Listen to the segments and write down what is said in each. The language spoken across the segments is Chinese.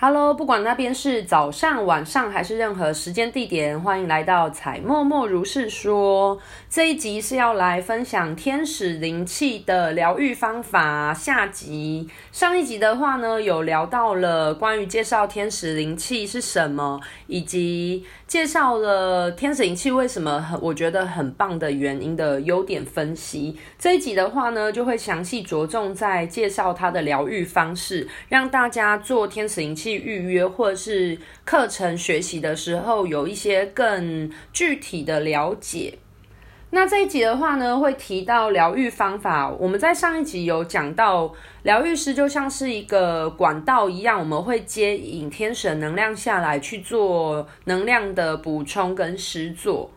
Hello，不管那边是早上、晚上还是任何时间地点，欢迎来到彩默默如是说。这一集是要来分享天使灵气的疗愈方法下集。上一集的话呢，有聊到了关于介绍天使灵气是什么，以及介绍了天使灵气为什么很我觉得很棒的原因的优点分析。这一集的话呢，就会详细着重在介绍它的疗愈方式，让大家做天使灵气。预约或者是课程学习的时候，有一些更具体的了解。那这一集的话呢，会提到疗愈方法。我们在上一集有讲到，疗愈师就像是一个管道一样，我们会接引天神能量下来去做能量的补充跟施作。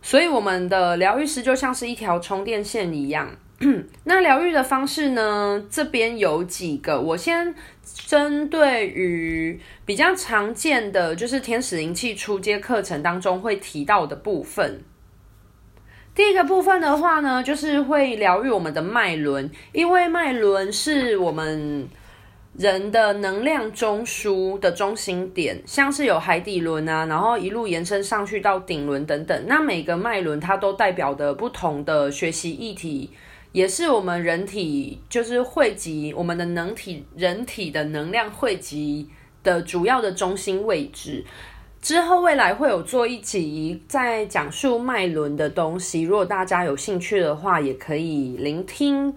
所以我们的疗愈师就像是一条充电线一样。那疗愈的方式呢？这边有几个，我先针对于比较常见的，就是天使灵气初阶课程当中会提到的部分。第一个部分的话呢，就是会疗愈我们的脉轮，因为脉轮是我们人的能量中枢的中心点，像是有海底轮啊，然后一路延伸上去到顶轮等等。那每个脉轮它都代表的不同的学习议题。也是我们人体就是汇集我们的能体人体的能量汇集的主要的中心位置。之后未来会有做一集在讲述脉轮的东西，如果大家有兴趣的话，也可以聆听。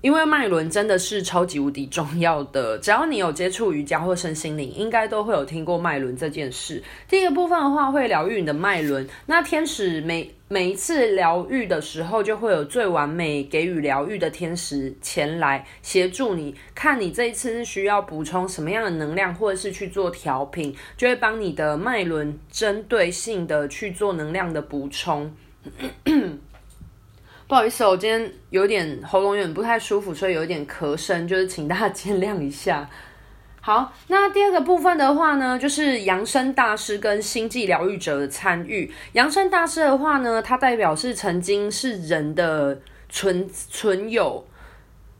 因为脉轮真的是超级无敌重要的，只要你有接触瑜伽或身心灵，应该都会有听过脉轮这件事。第一个部分的话，会疗愈你的脉轮。那天使每每一次疗愈的时候，就会有最完美给予疗愈的天使前来协助你，看你这一次是需要补充什么样的能量，或者是去做调频，就会帮你的脉轮针对性的去做能量的补充。不好意思，我今天有点喉咙有点不太舒服，所以有点咳声，就是请大家见谅一下。好，那第二个部分的话呢，就是扬声大师跟星际疗愈者的参与。扬声大师的话呢，他代表是曾经是人的存存有。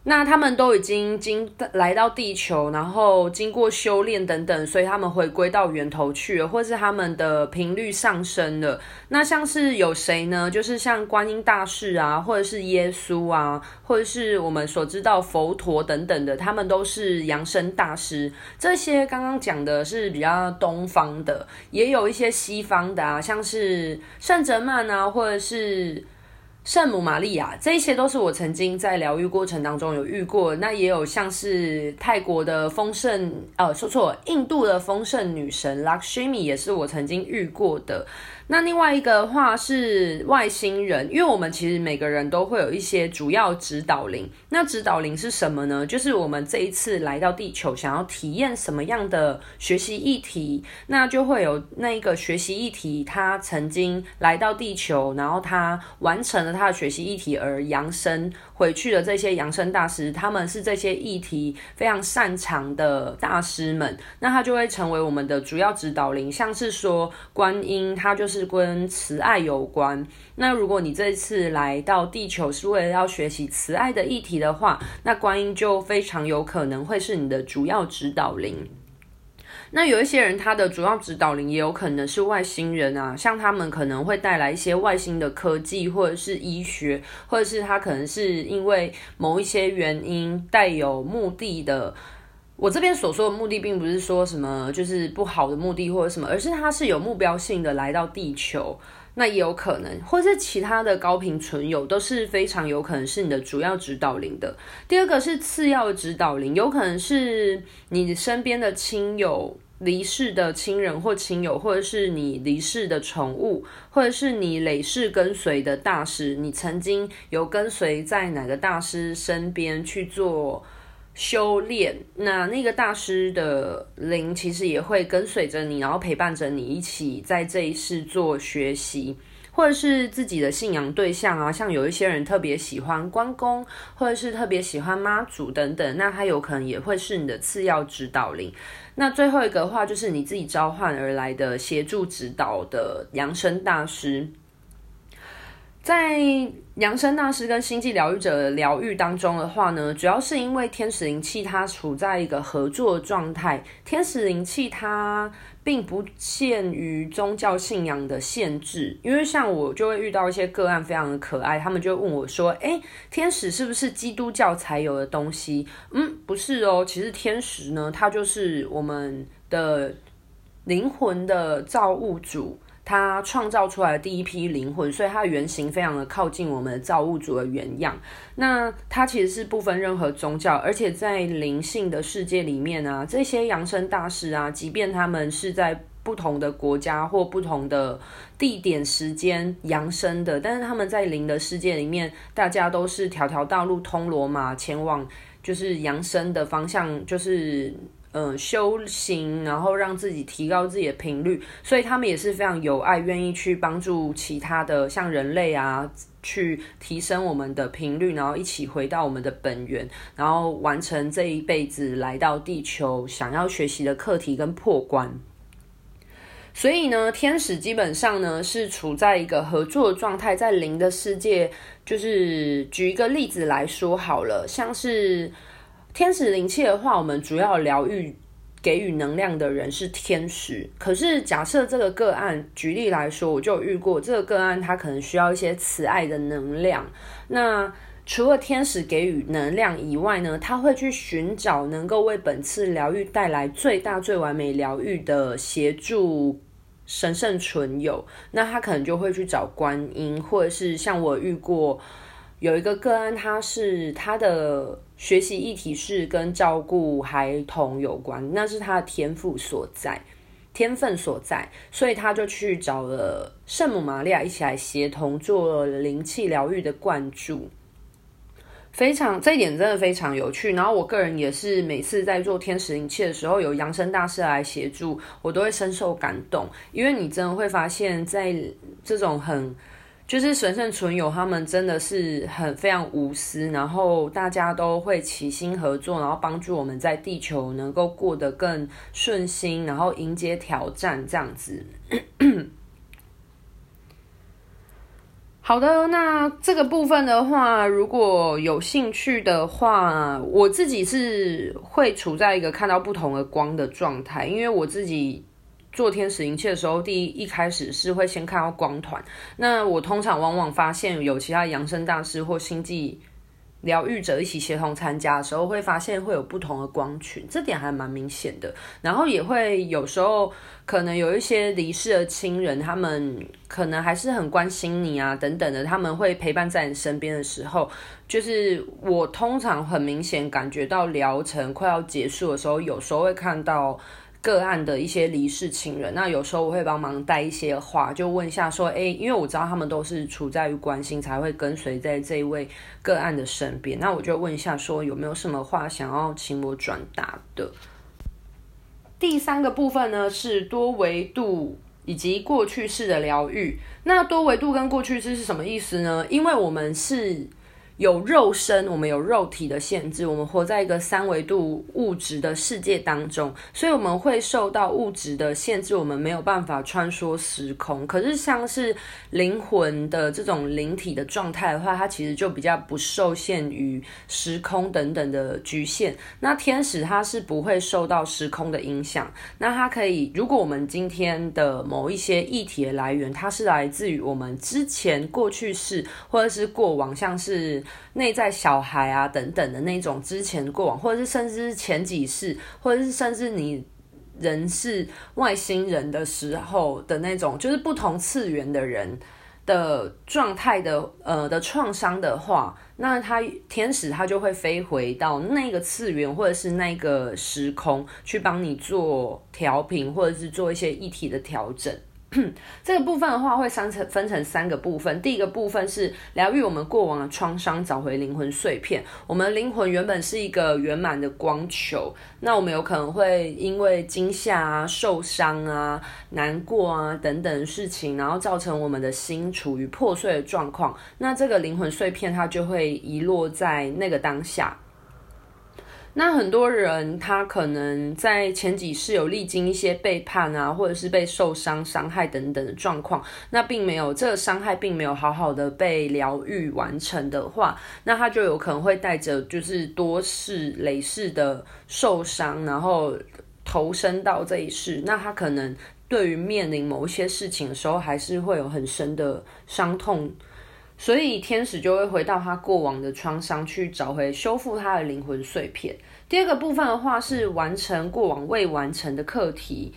那他们都已经经来到地球，然后经过修炼等等，所以他们回归到源头去了，或是他们的频率上升了。那像是有谁呢？就是像观音大士啊，或者是耶稣啊，或者是我们所知道佛陀等等的，他们都是扬升大师。这些刚刚讲的是比较东方的，也有一些西方的啊，像是圣哲曼啊，或者是。圣母玛利亚，这一些都是我曾经在疗愈过程当中有遇过。那也有像是泰国的丰盛，呃，说错，印度的丰盛女神 Lakshmi 也是我曾经遇过的。那另外一个的话是外星人，因为我们其实每个人都会有一些主要指导灵。那指导灵是什么呢？就是我们这一次来到地球，想要体验什么样的学习议题，那就会有那一个学习议题，他曾经来到地球，然后他完成了他的学习议题而扬升回去的这些扬升大师，他们是这些议题非常擅长的大师们，那他就会成为我们的主要指导灵，像是说观音，他就。是跟慈爱有关。那如果你这次来到地球是为了要学习慈爱的议题的话，那观音就非常有可能会是你的主要指导灵。那有一些人，他的主要指导灵也有可能是外星人啊，像他们可能会带来一些外星的科技，或者是医学，或者是他可能是因为某一些原因带有目的的。我这边所说的目的，并不是说什么就是不好的目的或者什么，而是他是有目标性的来到地球，那也有可能，或是其他的高频存有都是非常有可能是你的主要指导灵的。第二个是次要指导灵，有可能是你身边的亲友离世的亲人或亲友，或者是你离世的宠物，或者是你累世跟随的大师，你曾经有跟随在哪个大师身边去做。修炼，那那个大师的灵其实也会跟随着你，然后陪伴着你一起在这一世做学习，或者是自己的信仰对象啊，像有一些人特别喜欢关公，或者是特别喜欢妈祖等等，那他有可能也会是你的次要指导灵。那最后一个话，就是你自己召唤而来的协助指导的扬升大师。在扬升大师跟星际疗愈者的疗愈当中的话呢，主要是因为天使灵气它处在一个合作的状态，天使灵气它并不限于宗教信仰的限制，因为像我就会遇到一些个案非常的可爱，他们就问我说：“诶，天使是不是基督教才有的东西？”嗯，不是哦，其实天使呢，它就是我们的灵魂的造物主。他创造出来的第一批灵魂，所以它的原型非常的靠近我们的造物主的原样。那它其实是不分任何宗教，而且在灵性的世界里面啊，这些扬升大师啊，即便他们是在不同的国家或不同的地点、时间扬升的，但是他们在灵的世界里面，大家都是条条大路通罗马，前往就是扬升的方向，就是。嗯，修行，然后让自己提高自己的频率，所以他们也是非常有爱，愿意去帮助其他的像人类啊，去提升我们的频率，然后一起回到我们的本源，然后完成这一辈子来到地球想要学习的课题跟破关。所以呢，天使基本上呢是处在一个合作的状态，在灵的世界，就是举一个例子来说好了，像是。天使灵气的话，我们主要疗愈、给予能量的人是天使。可是假设这个个案，举例来说，我就遇过这个个案，他可能需要一些慈爱的能量。那除了天使给予能量以外呢，他会去寻找能够为本次疗愈带来最大、最完美疗愈的协助神圣存有。那他可能就会去找观音，或者是像我遇过有一个个案，他是他的。学习议题是跟照顾孩童有关，那是他的天赋所在，天分所在，所以他就去找了圣母玛利亚一起来协同做灵气疗愈的灌注，非常这一点真的非常有趣。然后我个人也是每次在做天使灵气的时候，有扬声大师来协助，我都会深受感动，因为你真的会发现，在这种很。就是神圣存有，他们真的是很非常无私，然后大家都会齐心合作，然后帮助我们在地球能够过得更顺心，然后迎接挑战这样子。好的，那这个部分的话，如果有兴趣的话，我自己是会处在一个看到不同的光的状态，因为我自己。做天使灵气的时候，第一一开始是会先看到光团。那我通常往往发现有其他扬生大师或星际疗愈者一起协同参加的时候，会发现会有不同的光群，这点还蛮明显的。然后也会有时候可能有一些离世的亲人，他们可能还是很关心你啊，等等的，他们会陪伴在你身边的时候，就是我通常很明显感觉到疗程快要结束的时候，有时候会看到。个案的一些离世亲人，那有时候我会帮忙带一些话，就问一下说，诶，因为我知道他们都是处在于关心，才会跟随在这一位个案的身边，那我就问一下说，有没有什么话想要请我转达的？第三个部分呢，是多维度以及过去式的疗愈。那多维度跟过去式是什么意思呢？因为我们是。有肉身，我们有肉体的限制，我们活在一个三维度物质的世界当中，所以我们会受到物质的限制，我们没有办法穿梭时空。可是像是灵魂的这种灵体的状态的话，它其实就比较不受限于时空等等的局限。那天使它是不会受到时空的影响，那它可以，如果我们今天的某一些议题的来源，它是来自于我们之前过去式或者是过往，像是。内在小孩啊，等等的那种之前过往，或者是甚至是前几世，或者是甚至你人是外星人的时候的那种，就是不同次元的人的状态的呃的创伤的话，那他天使他就会飞回到那个次元或者是那个时空去帮你做调频，或者是做一些议题的调整。这个部分的话，会三成分成三个部分。第一个部分是疗愈我们过往的创伤，找回灵魂碎片。我们灵魂原本是一个圆满的光球，那我们有可能会因为惊吓啊、受伤啊、难过啊等等事情，然后造成我们的心处于破碎的状况。那这个灵魂碎片它就会遗落在那个当下。那很多人他可能在前几世有历经一些背叛啊，或者是被受伤、伤害等等的状况，那并没有这个伤害并没有好好的被疗愈完成的话，那他就有可能会带着就是多世累世的受伤，然后投身到这一世，那他可能对于面临某一些事情的时候，还是会有很深的伤痛。所以天使就会回到他过往的创伤去找回修复他的灵魂碎片。第二个部分的话是完成过往未完成的课题。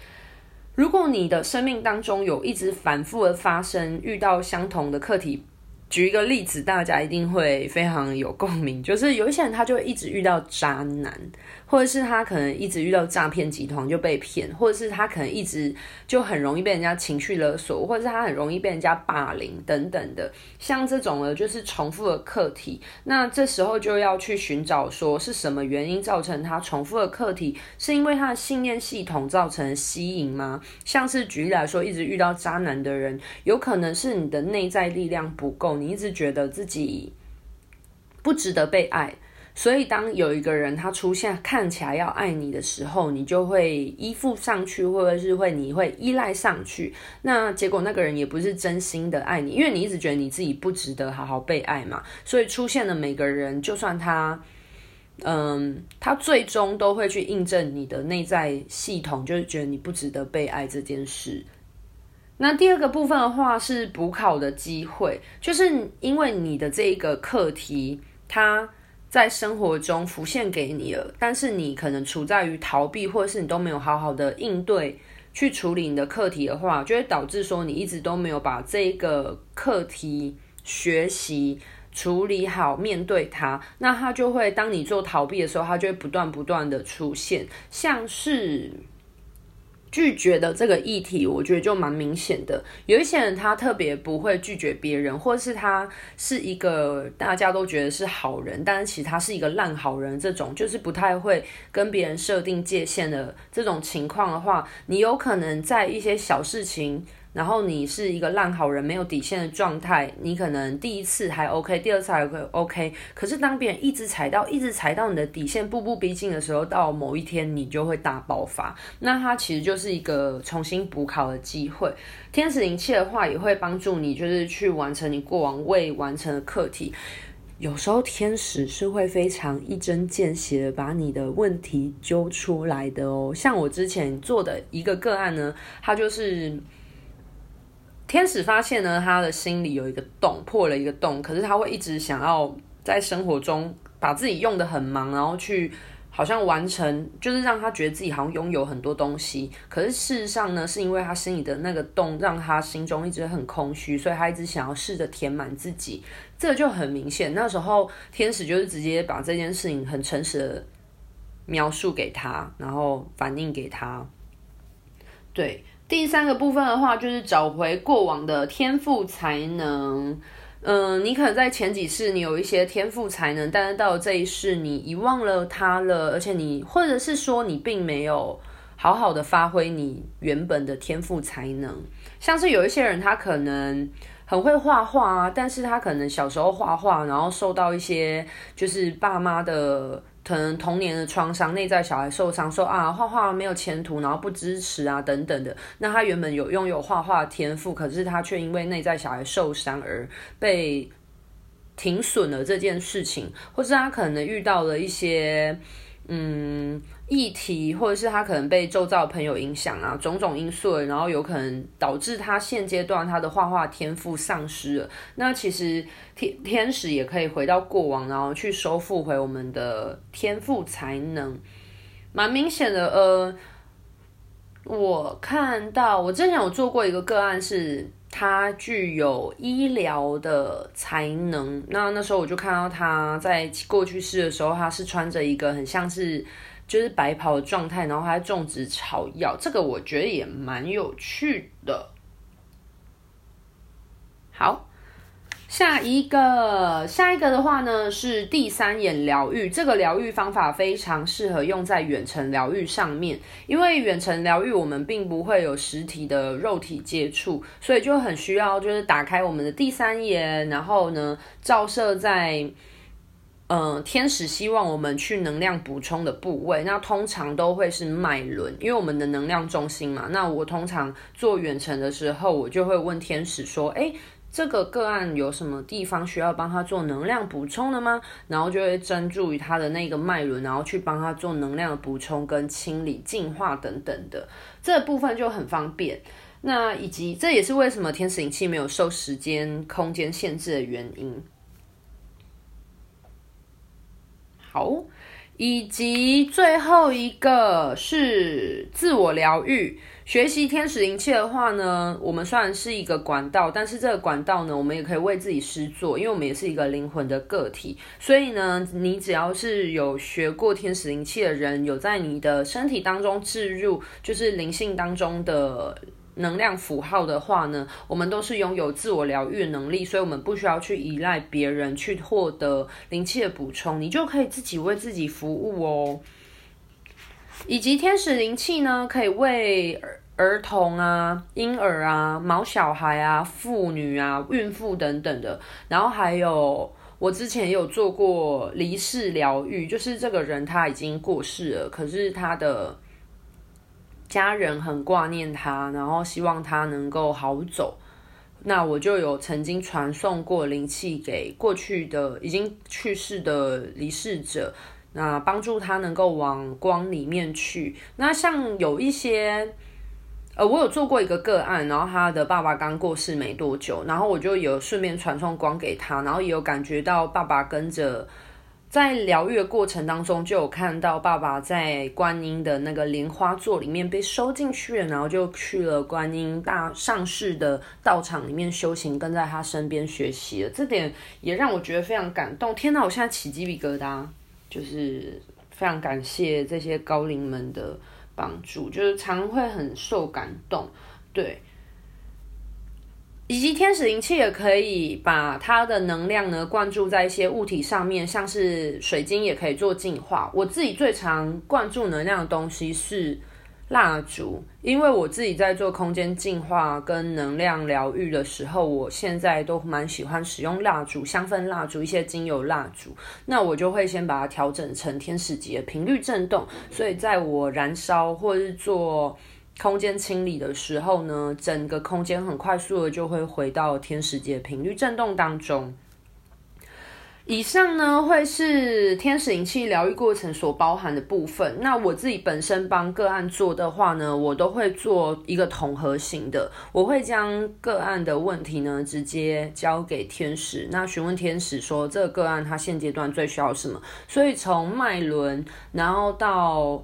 如果你的生命当中有一直反复的发生遇到相同的课题。举一个例子，大家一定会非常有共鸣，就是有一些人他就会一直遇到渣男，或者是他可能一直遇到诈骗集团就被骗，或者是他可能一直就很容易被人家情绪勒索，或者是他很容易被人家霸凌等等的，像这种呢就是重复的课题。那这时候就要去寻找说是什么原因造成他重复的课题，是因为他的信念系统造成吸引吗？像是举例来说，一直遇到渣男的人，有可能是你的内在力量不够。你一直觉得自己不值得被爱，所以当有一个人他出现，看起来要爱你的时候，你就会依附上去，或者是会你会依赖上去。那结果那个人也不是真心的爱你，因为你一直觉得你自己不值得好好被爱嘛。所以出现的每个人，就算他，嗯，他最终都会去印证你的内在系统，就是觉得你不值得被爱这件事。那第二个部分的话是补考的机会，就是因为你的这个课题，它在生活中浮现给你了，但是你可能处在于逃避，或者是你都没有好好的应对去处理你的课题的话，就会导致说你一直都没有把这个课题学习处理好，面对它，那它就会当你做逃避的时候，它就会不断不断的出现，像是。拒绝的这个议题，我觉得就蛮明显的。有一些人他特别不会拒绝别人，或是他是一个大家都觉得是好人，但是其实他是一个烂好人。这种就是不太会跟别人设定界限的这种情况的话，你有可能在一些小事情。然后你是一个烂好人，没有底线的状态，你可能第一次还 OK，第二次还 OK，可是当别人一直踩到，一直踩到你的底线，步步逼近的时候，到某一天你就会大爆发。那它其实就是一个重新补考的机会。天使灵气的话，也会帮助你，就是去完成你过往未完成的课题。有时候天使是会非常一针见血的把你的问题揪出来的哦。像我之前做的一个个案呢，它就是。天使发现呢，他的心里有一个洞，破了一个洞，可是他会一直想要在生活中把自己用的很忙，然后去好像完成，就是让他觉得自己好像拥有很多东西。可是事实上呢，是因为他心里的那个洞让他心中一直很空虚，所以他一直想要试着填满自己。这就很明显。那时候天使就是直接把这件事情很诚实的描述给他，然后反映给他。对。第三个部分的话，就是找回过往的天赋才能。嗯，你可能在前几世你有一些天赋才能，但是到了这一世你遗忘了它了，而且你或者是说你并没有好好的发挥你原本的天赋才能。像是有一些人他可能很会画画啊，但是他可能小时候画画，然后受到一些就是爸妈的。可能童年的创伤，内在小孩受伤，说啊画画没有前途，然后不支持啊等等的。那他原本有拥有画画天赋，可是他却因为内在小孩受伤而被停损了这件事情，或是他可能遇到了一些嗯。议题，或者是他可能被周遭朋友影响啊，种种因素，然后有可能导致他现阶段他的画画天赋丧失了。那其实天天使也可以回到过往，然后去收复回我们的天赋才能，蛮明显的。呃，我看到我之前有做过一个个案，是他具有医疗的才能。那那时候我就看到他在过去世的时候，他是穿着一个很像是。就是白袍的状态，然后还种植草药，这个我觉得也蛮有趣的。好，下一个，下一个的话呢是第三眼疗愈，这个疗愈方法非常适合用在远程疗愈上面，因为远程疗愈我们并不会有实体的肉体接触，所以就很需要就是打开我们的第三眼，然后呢照射在。嗯、呃，天使希望我们去能量补充的部位，那通常都会是脉轮，因为我们的能量中心嘛。那我通常做远程的时候，我就会问天使说：“哎，这个个案有什么地方需要帮他做能量补充的吗？”然后就会专注于他的那个脉轮，然后去帮他做能量的补充跟清理、净化等等的。这部分就很方便。那以及这也是为什么天使灵气没有受时间、空间限制的原因。好，以及最后一个是自我疗愈。学习天使灵气的话呢，我们虽然是一个管道，但是这个管道呢，我们也可以为自己施作，因为我们也是一个灵魂的个体。所以呢，你只要是有学过天使灵气的人，有在你的身体当中置入，就是灵性当中的。能量符号的话呢，我们都是拥有自我疗愈能力，所以我们不需要去依赖别人去获得灵气的补充，你就可以自己为自己服务哦。以及天使灵气呢，可以为儿童啊、婴儿啊、毛小孩啊、妇女啊、孕妇等等的，然后还有我之前有做过离世疗愈，就是这个人他已经过世了，可是他的。家人很挂念他，然后希望他能够好走。那我就有曾经传送过灵气给过去的已经去世的离世者，那帮助他能够往光里面去。那像有一些，呃，我有做过一个个案，然后他的爸爸刚过世没多久，然后我就有顺便传送光给他，然后也有感觉到爸爸跟着。在疗愈的过程当中，就有看到爸爸在观音的那个莲花座里面被收进去了，然后就去了观音大上师的道场里面修行，跟在他身边学习了。这点也让我觉得非常感动。天哪，我现在起鸡皮疙瘩，就是非常感谢这些高龄们的帮助，就是常会很受感动，对。以及天使灵气也可以把它的能量呢灌注在一些物体上面，像是水晶也可以做净化。我自己最常灌注能量的东西是蜡烛，因为我自己在做空间净化跟能量疗愈的时候，我现在都蛮喜欢使用蜡烛、香氛蜡烛、一些精油蜡烛。那我就会先把它调整成天使级的频率震动，所以在我燃烧或是做。空间清理的时候呢，整个空间很快速的就会回到天使节频率震动当中。以上呢会是天使灵气疗愈过程所包含的部分。那我自己本身帮个案做的话呢，我都会做一个统合型的，我会将个案的问题呢直接交给天使，那询问天使说这个个案他现阶段最需要什么。所以从脉轮，然后到。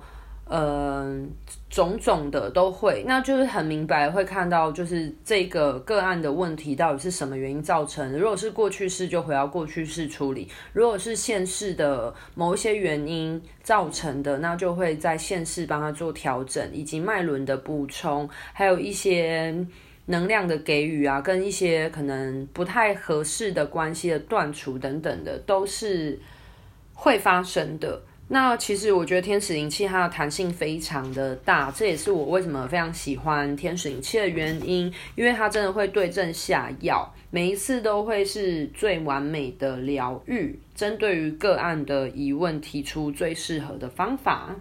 嗯，种种的都会，那就是很明白会看到，就是这个个案的问题到底是什么原因造成的。如果是过去式，就回到过去式处理；如果是现世的某一些原因造成的，那就会在现世帮他做调整，以及脉轮的补充，还有一些能量的给予啊，跟一些可能不太合适的关系的断除等等的，都是会发生的。那其实我觉得天使灵气它的弹性非常的大，这也是我为什么非常喜欢天使灵气的原因，因为它真的会对症下药，每一次都会是最完美的疗愈，针对于个案的疑问提出最适合的方法。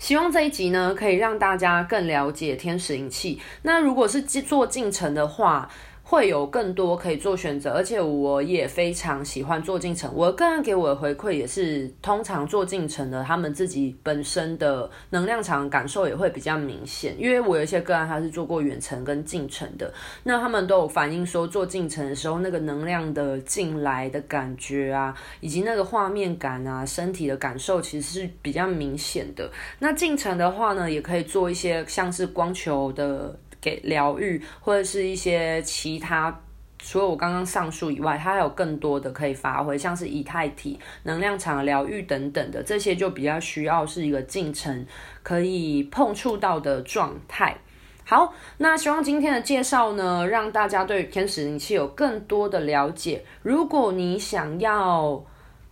希望这一集呢可以让大家更了解天使灵气。那如果是做进程的话，会有更多可以做选择，而且我也非常喜欢做进程。我个人给我的回馈也是，通常做进程的他们自己本身的能量场感受也会比较明显。因为我有一些个案他是做过远程跟进程的，那他们都有反映说，做进程的时候那个能量的进来的感觉啊，以及那个画面感啊，身体的感受其实是比较明显的。那进程的话呢，也可以做一些像是光球的。给疗愈或者是一些其他，除了我刚刚上述以外，它还有更多的可以发挥，像是以太体、能量场疗愈等等的，这些就比较需要是一个进程可以碰触到的状态。好，那希望今天的介绍呢，让大家对天使灵气有更多的了解。如果你想要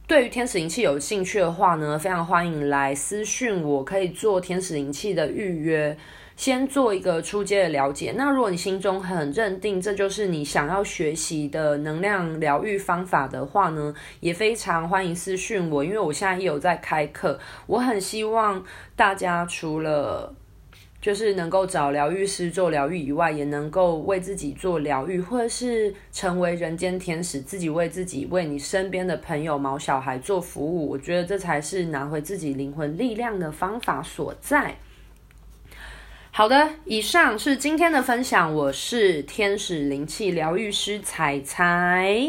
对于天使灵气有兴趣的话呢，非常欢迎来私讯我，可以做天使灵气的预约，先做一个初阶的了解。那如果你心中很认定这就是你想要学习的能量疗愈方法的话呢，也非常欢迎私讯我，因为我现在也有在开课。我很希望大家除了就是能够找疗愈师做疗愈以外，也能够为自己做疗愈，或者是成为人间天使，自己为自己、为你身边的朋友、毛小孩做服务。我觉得这才是拿回自己灵魂力量的方法所在。好的，以上是今天的分享。我是天使灵气疗愈师彩彩。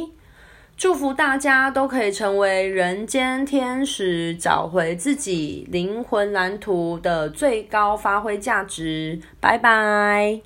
祝福大家都可以成为人间天使，找回自己灵魂蓝图的最高发挥价值。拜拜。